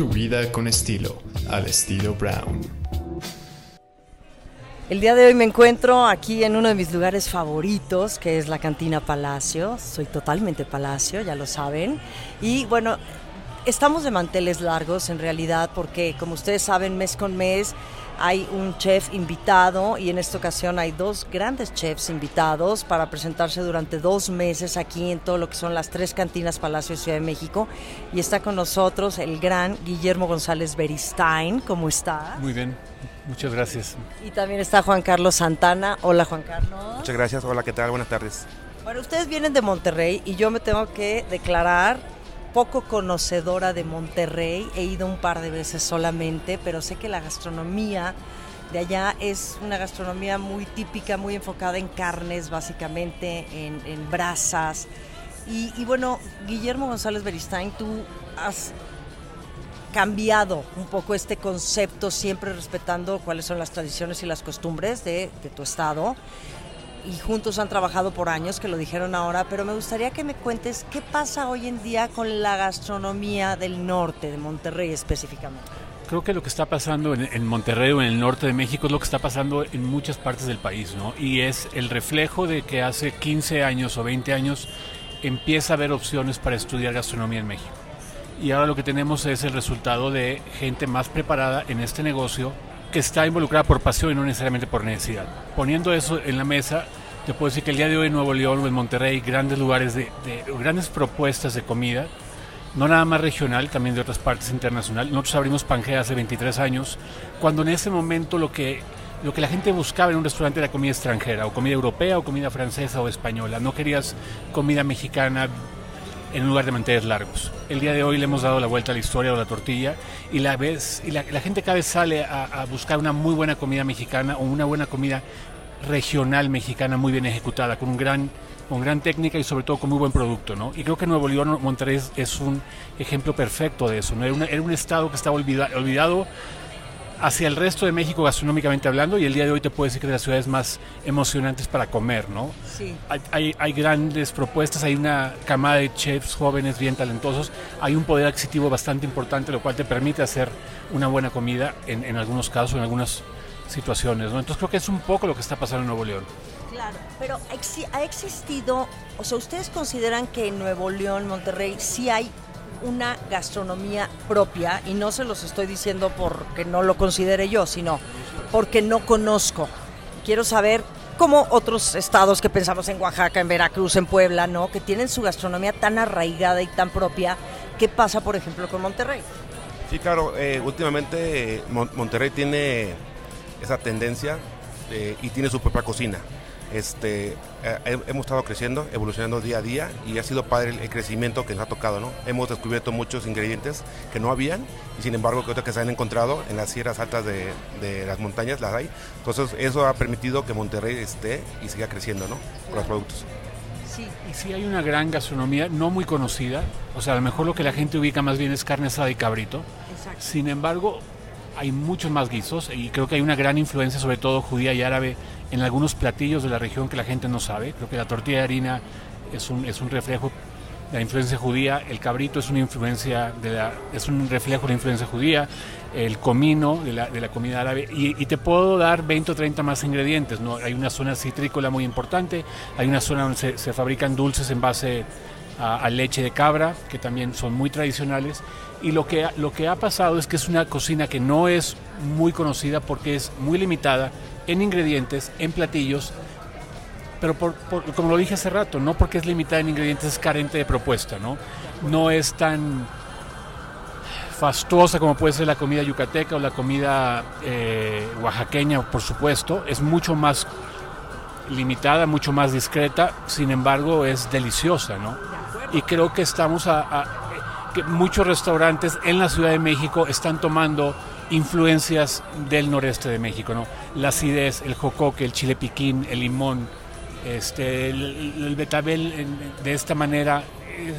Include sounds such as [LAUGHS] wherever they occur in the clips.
Tu vida con estilo, al estilo Brown. El día de hoy me encuentro aquí en uno de mis lugares favoritos, que es la Cantina Palacio. Soy totalmente Palacio, ya lo saben. Y bueno, estamos de manteles largos en realidad, porque como ustedes saben, mes con mes hay un chef invitado y en esta ocasión hay dos grandes chefs invitados para presentarse durante dos meses aquí en todo lo que son las tres cantinas Palacio Ciudad de México. Y está con nosotros el gran Guillermo González Beristain. ¿Cómo está? Muy bien, muchas gracias. Y también está Juan Carlos Santana. Hola Juan Carlos. Muchas gracias, hola, ¿qué tal? Buenas tardes. Bueno, ustedes vienen de Monterrey y yo me tengo que declarar poco conocedora de Monterrey, he ido un par de veces solamente, pero sé que la gastronomía de allá es una gastronomía muy típica, muy enfocada en carnes, básicamente, en, brasas. Y, bueno, Guillermo González Beristain, tú has cambiado un poco este concepto, siempre respetando cuáles son las tradiciones y las costumbres de, de tu estado y juntos han trabajado por años, que lo dijeron ahora, pero me gustaría que me cuentes qué pasa hoy en día con la gastronomía del norte, de Monterrey específicamente. Creo que lo que está pasando en, Monterrey o en el norte de México es lo que está pasando en muchas partes del país, ¿no? Y es el reflejo de que hace 15 años o 20 años empieza a haber opciones para estudiar gastronomía en México. Y ahora lo que tenemos es el resultado de gente más preparada en este negocio que está involucrada por pasión y no necesariamente por necesidad. Poniendo eso en la mesa, te puedo decir que el día de hoy en Nuevo León o en Monterrey, grandes lugares de, grandes propuestas de comida, no nada más regional, también de otras partes internacional. Nosotros abrimos Pangea hace 23 años, cuando en ese momento lo que, lo que la gente buscaba en un restaurante era comida extranjera, o comida europea, o comida francesa o española. No querías comida mexicana en lugar de mantener largos. El día de hoy le hemos dado la vuelta a la historia de la tortilla y la, vez, y la, gente cada vez sale a, buscar una muy buena comida mexicana o una buena comida regional mexicana muy bien ejecutada, con un gran con gran técnica y sobre todo con muy buen producto, ¿no? Y creo que Nuevo León, Monterrey es, un ejemplo perfecto de eso, ¿no? Era, era un estado que estaba olvidado hacia el resto de México gastronómicamente hablando y el día de hoy te puedo decir que de las ciudades más emocionantes para comer, ¿no? Sí. Hay, hay, grandes propuestas, hay una camada de chefs jóvenes bien talentosos, hay un poder adquisitivo bastante importante, lo cual te permite hacer una buena comida en, en algunos casos, en algunas situaciones, ¿no? Entonces creo que es un poco lo que está pasando en Nuevo León. Claro, pero ha existido, o sea, ¿ustedes consideran que en Nuevo León, Monterrey, sí hay una gastronomía propia y no se los estoy diciendo porque no lo considere yo, sino porque no conozco. Quiero saber cómo otros estados que pensamos en Oaxaca, en Veracruz, en Puebla, ¿no? Que tienen su gastronomía tan arraigada y tan propia. ¿Qué pasa, por ejemplo, con Monterrey? Sí, claro. Eh, últimamente eh, Monterrey tiene esa tendencia eh, y tiene su propia cocina. Este, eh, hemos estado creciendo, evolucionando día a día y ha sido padre el, crecimiento que nos ha tocado, ¿no? Hemos descubierto muchos ingredientes que no habían y sin embargo que que se han encontrado en las sierras altas de, las montañas las hay. Entonces eso ha permitido que Monterrey esté y siga creciendo, ¿no? Con los productos. Sí. Y sí hay una gran gastronomía no muy conocida, o sea, a lo mejor lo que la gente ubica más bien es carne asada y cabrito. Sin embargo, hay muchos más guisos y creo que hay una gran influencia, sobre todo judía y árabe, en algunos platillos de la región que la gente no sabe. Creo que la tortilla de harina es un, es un reflejo de la influencia judía, el cabrito es una influencia es un reflejo de la influencia judía, el comino de la, de la comida árabe, y, te puedo dar 20 o 30 más ingredientes. ¿no? Hay una zona citrícola muy importante, hay una zona donde se, fabrican dulces en base a, leche de cabra, que también son muy tradicionales. Y lo que, lo que ha pasado es que es una cocina que no es muy conocida porque es muy limitada en ingredientes, en platillos, pero por, como lo dije hace rato, no porque es limitada en ingredientes es carente de propuesta, ¿no? No es tan fastuosa como puede ser la comida yucateca o la comida eh, oaxaqueña, por supuesto, es mucho más limitada, mucho más discreta, sin embargo es deliciosa, ¿no? y creo que estamos a, que muchos restaurantes en la Ciudad de México están tomando influencias del noreste de México, ¿no? La acidez, el jocoque, el chile piquín, el limón, este, el, betabel de esta manera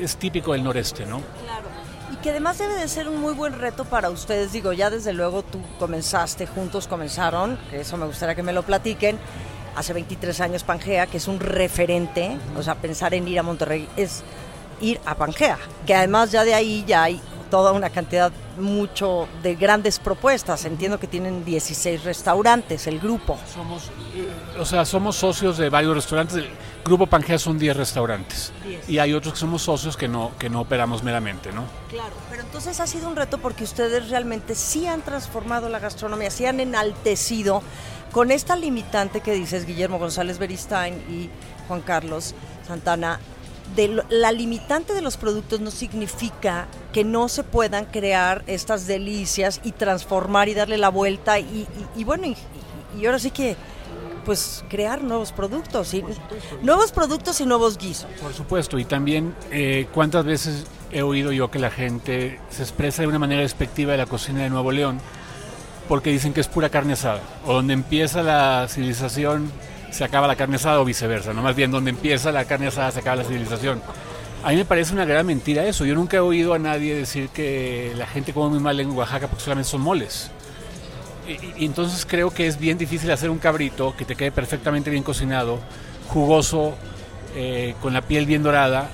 es, típico del noreste, ¿no? Claro. Y que además debe de ser un muy buen reto para ustedes. Digo, ya desde luego tú comenzaste, juntos comenzaron, que eso me gustaría que me lo platiquen. Hace 23 años Pangea, que es un referente, o sea, pensar en ir a Monterrey es ir a Pangea, que además ya de ahí ya hay toda una cantidad mucho de grandes propuestas. Entiendo que tienen 16 restaurantes, el grupo. Somos, eh, o sea, somos socios de varios restaurantes. El grupo Pangea son 10 restaurantes. Y hay otros que somos socios que no, que no operamos meramente, ¿no? Claro, pero entonces ha sido un reto porque ustedes realmente sí han transformado la gastronomía, sí han enaltecido con esta limitante que dices Guillermo González Beristain y Juan Carlos Santana de la limitante de los productos no significa que no se puedan crear estas delicias y transformar y darle la vuelta y, bueno, y, ahora sí que pues crear nuevos productos, y, nuevos productos y nuevos guisos. Por supuesto, y también eh, cuántas veces he oído yo que la gente se expresa de una manera despectiva de la cocina de Nuevo León porque dicen que es pura carne asada, o donde empieza la civilización se acaba la carne asada o viceversa, no más bien donde empieza la carne asada se acaba la civilización. A mí me parece una gran mentira eso. Yo nunca he oído a nadie decir que la gente come muy mal en Oaxaca porque solamente son moles. Y, entonces creo que es bien difícil hacer un cabrito que te quede perfectamente bien cocinado, jugoso, eh, con la piel bien dorada,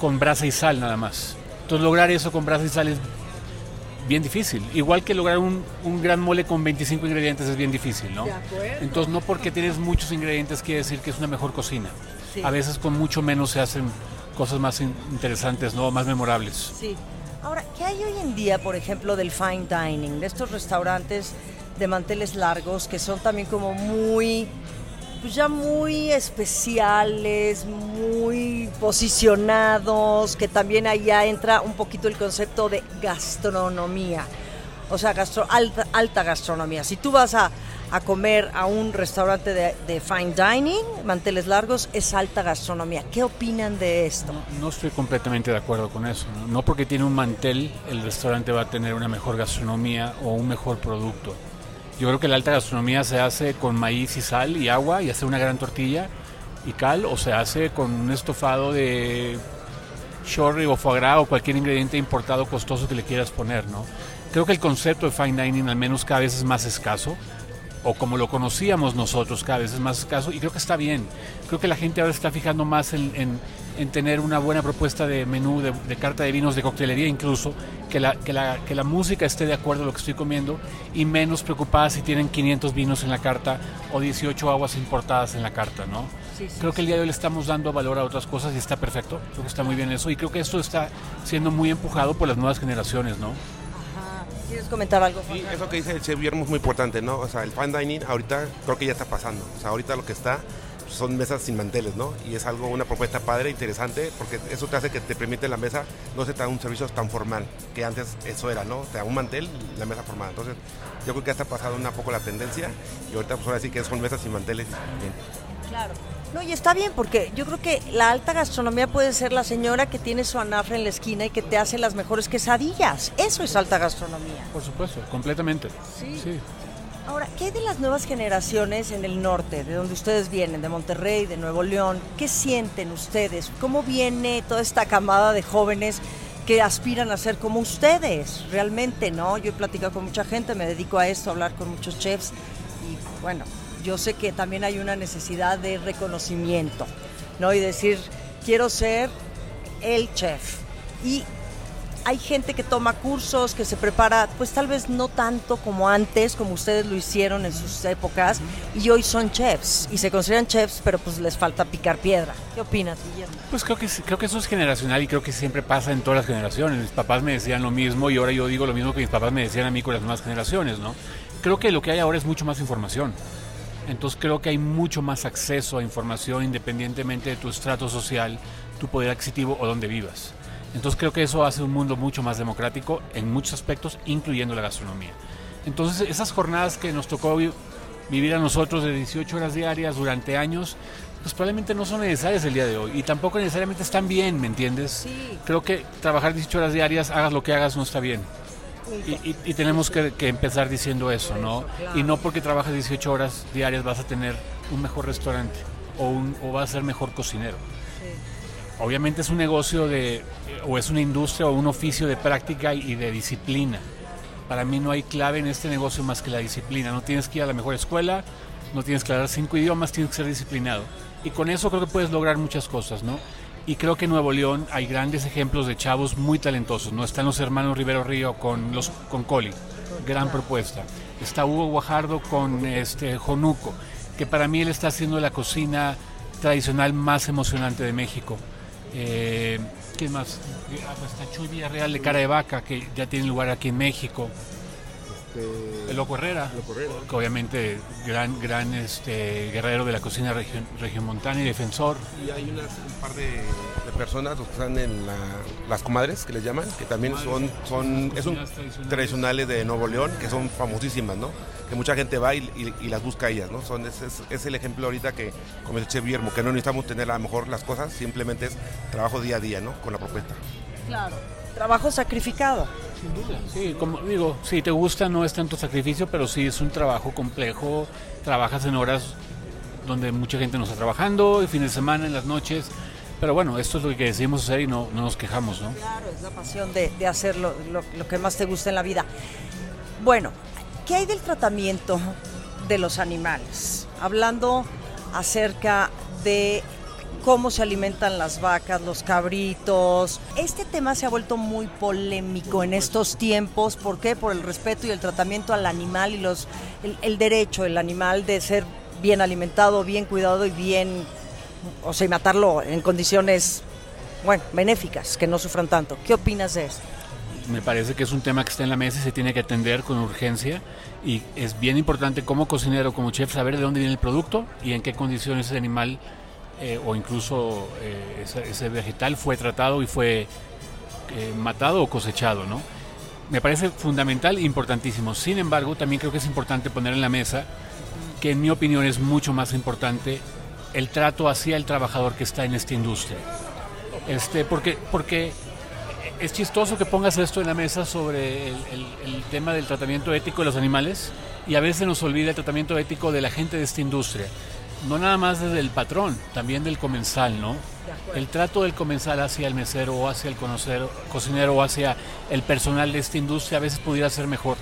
con brasa y sal nada más. Entonces lograr eso con brasa y sal es bien difícil. Igual que lograr un, un, gran mole con 25 ingredientes es bien difícil, ¿no? Entonces no porque tienes muchos ingredientes quiere decir que es una mejor cocina. A veces con mucho menos se hacen cosas más interesantes, ¿no? Más memorables. Sí. Ahora, ¿qué hay hoy en día, por ejemplo, del fine dining, de estos restaurantes de manteles largos que son también como muy pues ya muy especiales, muy posicionados, que también allá entra un poquito el concepto de gastronomía, o sea, gastro, alta, alta gastronomía. Si tú vas a, comer a un restaurante de, fine dining, manteles largos, es alta gastronomía. ¿Qué opinan de esto? No, estoy completamente de acuerdo con eso. ¿no? porque tiene un mantel el restaurante va a tener una mejor gastronomía o un mejor producto. Yo creo que la alta gastronomía se hace con maíz y sal y agua y hace una gran tortilla y cal o se hace con un estofado de chorri o foie gras o cualquier ingrediente importado costoso que le quieras poner, ¿no? Creo que el concepto de fine dining al menos cada vez es más escaso o como lo conocíamos nosotros cada vez es más escaso y creo que está bien. Creo que la gente ahora está fijando más en, tener una buena propuesta de menú, de, carta de vinos, de coctelería incluso, que la, que, la, que la música esté de acuerdo a lo que estoy comiendo y menos preocupada si tienen 500 vinos en la carta o 18 aguas importadas en la carta, ¿no? creo que el día de hoy le estamos dando valor a otras cosas y está perfecto, creo que está muy bien eso y creo que esto está siendo muy empujado por las nuevas generaciones, ¿no? ¿Quieres comentar algo? Sí, eso que dice el chef Guillermo es muy importante, ¿no? O sea, el fine dining ahorita creo que ya está pasando. O sea, ahorita lo que está son mesas sin manteles, ¿no? Y es algo, una propuesta padre, interesante, porque eso te hace que te permite la mesa, no se te da un servicio tan formal, que antes eso era, ¿no? Te da un mantel, la mesa formal. Entonces, yo creo que ya está pasando un poco la tendencia y ahorita pues ahora sí que son mesas sin manteles. Claro. No, y está bien, porque yo creo que la alta gastronomía puede ser la señora que tiene su anafre en la esquina y que te hace las mejores quesadillas. Eso es alta gastronomía. Por supuesto, completamente. Sí. Ahora, ¿qué hay de las nuevas generaciones en el norte, de donde ustedes vienen, de Monterrey, de Nuevo León? ¿Qué sienten ustedes? ¿Cómo viene toda esta camada de jóvenes que aspiran a ser como ustedes? Realmente, ¿no? Yo he platicado con mucha gente, me dedico a esto, a hablar con muchos chefs y bueno, yo sé que también hay una necesidad de reconocimiento, ¿no? Y decir, quiero ser el chef. Y hay gente que toma cursos, que se prepara, pues tal vez no tanto como antes, como ustedes lo hicieron en sus épocas, y hoy son chefs, y se consideran chefs, pero pues les falta picar piedra. ¿Qué opinas, Guillermo? Pues creo que, creo que eso es generacional y creo que siempre pasa en todas las generaciones. Mis papás me decían lo mismo y ahora yo digo lo mismo que mis papás me decían a mí con las nuevas generaciones, ¿no? Creo que lo que hay ahora es mucho más información. Entonces creo que hay mucho más acceso a información independientemente de tu estrato social, tu poder adquisitivo o donde vivas. Entonces creo que eso hace un mundo mucho más democrático en muchos aspectos, incluyendo la gastronomía. Entonces esas jornadas que nos tocó vivir a nosotros de 18 horas diarias durante años, pues probablemente no son necesarias el día de hoy y tampoco necesariamente están bien, ¿me entiendes? Creo que trabajar 18 horas diarias, hagas lo que hagas, no está bien. Y, tenemos que, empezar diciendo eso, ¿no? Y no porque trabajas 18 horas diarias vas a tener un mejor restaurante o, un, o vas a ser mejor cocinero. Obviamente es un negocio de, o es una industria o un oficio de práctica y de disciplina. Para mí no hay clave en este negocio más que la disciplina. No tienes que ir a la mejor escuela, no tienes que hablar cinco idiomas, tienes que ser disciplinado. Y con eso creo que puedes lograr muchas cosas, ¿no? Y creo que en Nuevo León hay grandes ejemplos de chavos muy talentosos. No están los hermanos Rivero Río con los con Coli, gran propuesta. Está Hugo Guajardo con este Jonuco, que para mí él está haciendo la cocina tradicional más emocionante de México. Eh, ¿Qué más? Está Chuy Villarreal de Cara de Vaca, que ya tiene lugar aquí en México. Este, El Loco Herrera, Loco Herrera. que obviamente gran, gran este, guerrero de la cocina región, regiomontana y defensor. Y hay unas, un par de, de personas los que están en la- las comadres, que les llaman, que también son, son es un, tradicionales. tradicionales de Nuevo León, que son famosísimas, ¿no? Que mucha gente va y, y- y las busca a ellas, ¿no? Son, es, es- es el ejemplo ahorita que, como el Chef Guillermo, que no necesitamos tener a lo mejor las cosas, simplemente es trabajo día a día, ¿no? Con la propuesta. Claro. Trabajo sacrificado. Sin duda. Sí, como digo, si te gusta no es tanto sacrificio, pero sí es un trabajo complejo. Trabajas en horas donde mucha gente no está trabajando, el fin de semana, en las noches. Pero bueno, esto es lo que decidimos hacer y no, no nos quejamos, ¿no? Claro, es la pasión de, de hacer lo que más te gusta en la vida. Bueno, ¿qué hay del tratamiento de los animales? Hablando acerca de cómo se alimentan las vacas, los cabritos. Este tema se ha vuelto muy polémico en estos tiempos. ¿Por qué? Por el respeto y el tratamiento al animal y los, el, el derecho del animal de ser bien alimentado, bien cuidado y bien, o sea, y matarlo en condiciones bueno, benéficas, que no sufran tanto. ¿Qué opinas de eso? Me parece que es un tema que está en la mesa y se tiene que atender con urgencia. Y es bien importante como cocinero, como chef, saber de dónde viene el producto y en qué condiciones ese animal eh, o incluso eh, ese, vegetal fue tratado y fue eh, matado o cosechado, ¿no? Me parece fundamental e importantísimo. Sin embargo, también creo que es importante poner en la mesa que en mi opinión es mucho más importante el trato hacia el trabajador que está en esta industria. Este, porque, porque es chistoso que pongas esto en la mesa sobre el- el tema del tratamiento ético de los animales y a veces nos olvida el tratamiento ético de la gente de esta industria. No nada más desde el patrón, también del comensal, ¿no? El trato del comensal hacia el mesero o hacia el conocero- cocinero o hacia el personal de esta industria a veces pudiera ser mejor.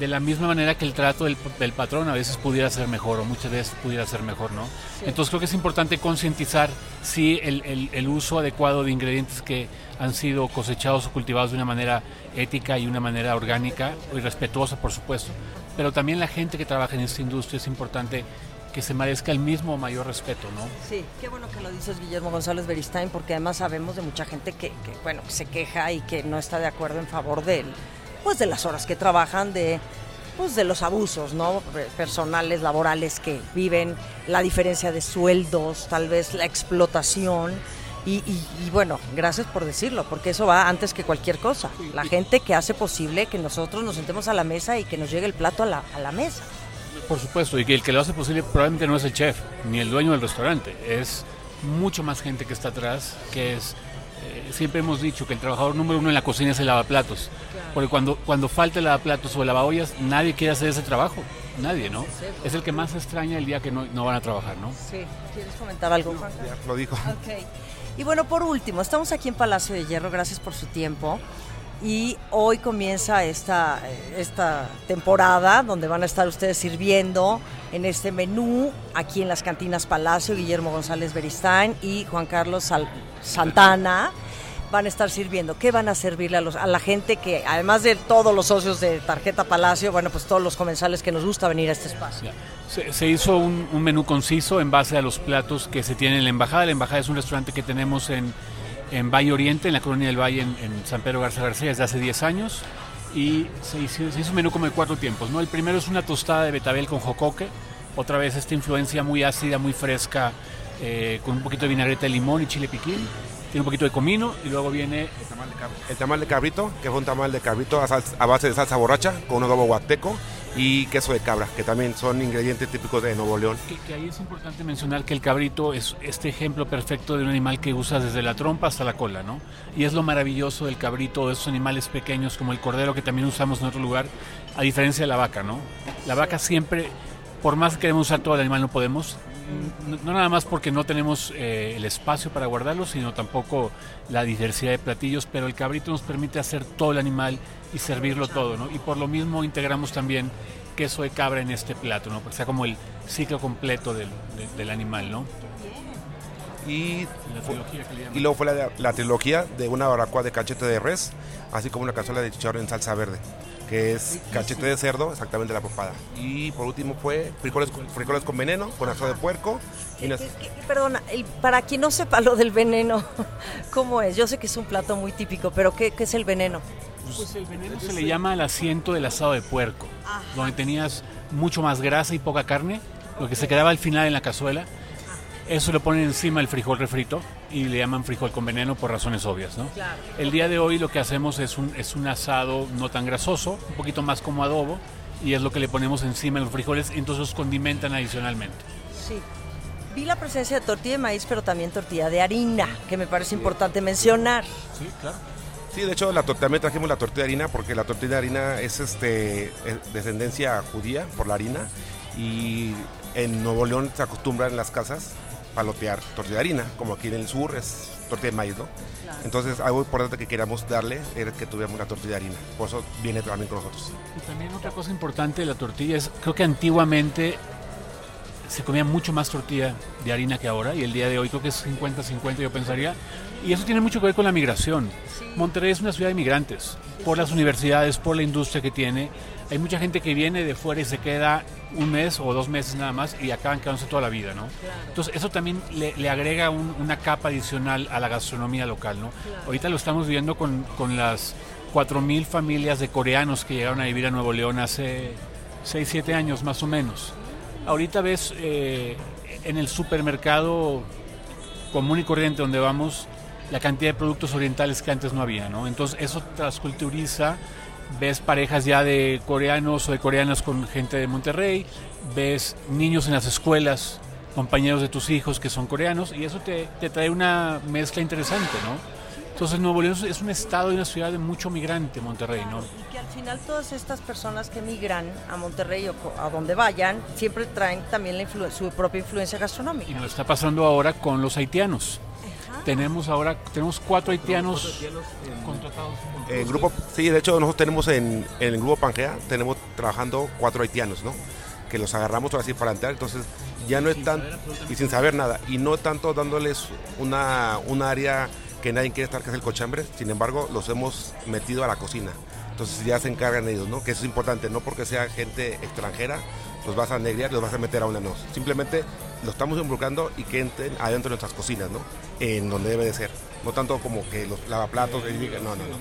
De la misma manera que el trato del, del patrón a veces pudiera ser mejor o muchas veces pudiera ser mejor, ¿no? Entonces creo que es importante concientizar sí el, el- el uso adecuado de ingredientes que han sido cosechados o cultivados de una manera ética y una manera orgánica y respetuosa, por supuesto. Pero también la gente que trabaja en esta industria es importante que se merezca el mismo mayor respeto, ¿no? Sí, qué bueno que lo dices Guillermo González Beristain, porque además sabemos de mucha gente que, que, bueno, se queja y que no está de acuerdo en favor de, pues, de las horas que trabajan, de, pues, de los abusos, ¿no? Pe- Personales, laborales que viven, la diferencia de sueldos, tal vez la explotación. Y, y- y, bueno, gracias por decirlo, porque eso va antes que cualquier cosa. La gente que hace posible que nosotros nos sentemos a la mesa y que nos llegue el plato a la, a la mesa. Por supuesto, y que el que lo hace posible probablemente no es el chef, ni el dueño del restaurante, es mucho más gente que está atrás, que es, eh, siempre hemos dicho que el trabajador número uno en la cocina es el lavaplatos, porque cuando, cuando falta el lavaplatos o el lavaollas, nadie quiere hacer ese trabajo, nadie, ¿no? Es el que más extraña el día que no, no van a trabajar, ¿no? Sí. ¿Quieres comentar algo, Juan? Ya lo dijo. Ok. Y bueno, por último, estamos aquí en Palacio de Hierro, gracias por su tiempo. Y hoy comienza esta, esta temporada donde van a estar ustedes sirviendo en este menú aquí en las cantinas Palacio, Guillermo González Beristain y Juan Carlos Santana. Van a estar sirviendo. ¿Qué van a servirle a, los, a la gente que, además de todos los socios de Tarjeta Palacio, bueno, pues todos los comensales que nos gusta venir a este espacio? Se, se hizo un, un menú conciso en base a los platos que se tienen en la embajada. La embajada es un restaurante que tenemos en, en Valle Oriente, en la colonia del Valle, en, San Pedro Garza García, desde hace 10 años. Y se hizo, un menú como de cuatro tiempos. ¿no? El primero es una tostada de betabel con jocoque. Otra vez esta influencia muy ácida, muy fresca, eh, con un poquito de vinagreta de limón y chile piquín. Tiene un poquito de comino y luego viene El tamal de cabrito, que es un tamal de cabrito a, base de salsa borracha, con un adobo huateco y queso de cabra, que también son ingredientes típicos de Nuevo León. Que, que ahí es importante mencionar que el cabrito es este ejemplo perfecto de un animal que usas desde la trompa hasta la cola, ¿no? Y es lo maravilloso del cabrito, de esos animales pequeños como el cordero que también usamos en otro lugar, a diferencia de la vaca, ¿no? La vaca siempre, por más que queremos usar todo el animal, no podemos. No, no nada más porque no tenemos eh, el espacio para guardarlo, sino tampoco la diversidad de platillos, pero el cabrito nos permite hacer todo el animal y servirlo todo, ¿no? Y por lo mismo integramos también queso de cabra en este plato, ¿no? Para que sea como el ciclo completo del, de- del animal, ¿no? Y, La luego fue la, la trilogía de una barbacoa de cachete de res, así como una cazuela de chicharrón en salsa verde, que es cachete de cerdo, exactamente la papada. Y por último fue frijoles, con- frijoles con veneno, con asado de puerco. Y ¿Qué- unas- qué- qué- perdona, el- para quien no sepa lo del veneno, [LAUGHS] ¿cómo es? Yo sé que es un plato muy típico, pero ¿qué, qué es el veneno? Pues el veneno se le llama al asiento del asado de puerco, donde tenías mucho más grasa y poca carne, lo que se quedaba al final en la cazuela. Eso le ponen encima el frijol refrito y le llaman frijol con veneno por razones obvias, ¿no? Claro. El día de hoy lo que hacemos es un, es un asado no tan grasoso, un poquito más como adobo, y es lo que le ponemos encima de los frijoles, y entonces los condimentan adicionalmente. Sí. Vi la presencia de tortilla de maíz, pero también tortilla de harina, que me parece importante mencionar. Sí, claro. Sí, de hecho la también trajimos la tortilla de harina porque la tortilla de harina es este es descendencia judía por la harina y en Nuevo León se acostumbra en las casas palotear tortilla de harina, como aquí en el sur es tortilla de maíz, ¿no? Entonces algo importante que queríamos darle era que tuviéramos una tortilla de harina, por eso viene también con nosotros. Y también otra cosa importante de la tortilla es, creo que antiguamente se comía mucho más tortilla de harina que ahora y el día de hoy creo que es 50-50 yo pensaría. Y eso tiene mucho que ver con la migración. Monterrey es una ciudad de migrantes, por las universidades, por la industria que tiene. Hay mucha gente que viene de fuera y se queda un mes o dos meses nada más y acaban quedándose toda la vida, ¿no? Entonces eso también le, le agrega un- una capa adicional a la gastronomía local, ¿no? Ahorita lo estamos viendo con, con las 4.000 familias de coreanos que llegaron a vivir a Nuevo León hace 6, 7 años más o menos. Ahorita ves eh, en el supermercado común y corriente donde vamos la cantidad de productos orientales que antes no había, ¿no? Entonces eso transculturiza, ves parejas ya de coreanos o de coreanas con gente de Monterrey, ves niños en las escuelas, compañeros de tus hijos que son coreanos y eso te, te trae una mezcla interesante, ¿no? Entonces Nuevo León es un estado y una ciudad de mucho migrante, Monterrey, ¿no? Y que al final todas estas personas que migran a Monterrey o a donde vayan, siempre traen también la su propia influencia Y gastronómica. nos está pasando ahora con los haitianos. Tenemos ahora tenemos cuatro haitianos contratados. con El grupo, sí, de hecho nosotros tenemos en, en el grupo Pangea, tenemos trabajando cuatro haitianos, ¿no? Que los agarramos ahora sí para entrar, entonces ya no es tan, y sin saber nada, y no tanto dándoles una, un área que nadie quiere estar, que es el cochambre, sin embargo los hemos metido a la cocina, entonces ya se encargan ellos, ¿no? Que eso es importante, no porque sea gente extranjera, los vas a negrear, los vas a meter a una no, simplemente los estamos involucrando y que entren adentro de nuestras cocinas, ¿no? En donde debe de ser, no tanto como que los lavaplatos, no, no, no,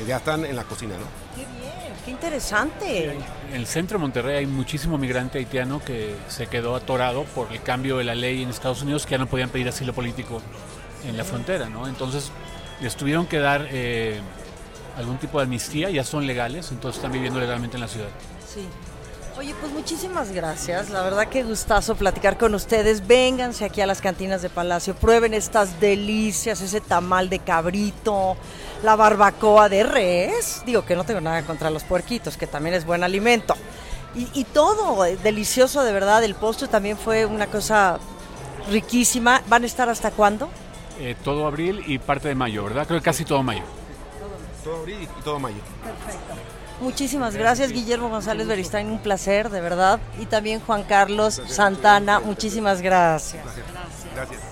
Eh, ya están en la cocina, ¿no? ¡Qué bien! ¡Qué interesante! En el centro de Monterrey hay muchísimo migrante haitiano que se quedó atorado por el cambio de la ley en Estados Unidos que ya no podían pedir asilo político en la frontera, ¿no? Entonces les tuvieron que dar eh, algún tipo de amnistía, ya son legales, entonces están viviendo legalmente en la ciudad. Sí. Oye, pues muchísimas gracias. La verdad que gustazo platicar con ustedes. Vénganse aquí a las cantinas de Palacio, prueben estas delicias, ese tamal de cabrito, la barbacoa de res. Digo que no tengo nada contra los puerquitos, que también es buen alimento. Y, y todo, eh, delicioso de verdad. El postre también fue una cosa riquísima. ¿Van a estar hasta cuándo? Eh, todo abril y parte de mayo, ¿verdad? Creo que casi todo mayo. Todo abril y todo mayo. Muchísimas gracias, Guillermo González Beristain, un placer, de verdad. Y también Juan Carlos Santana, muchísimas gracias. Gracias.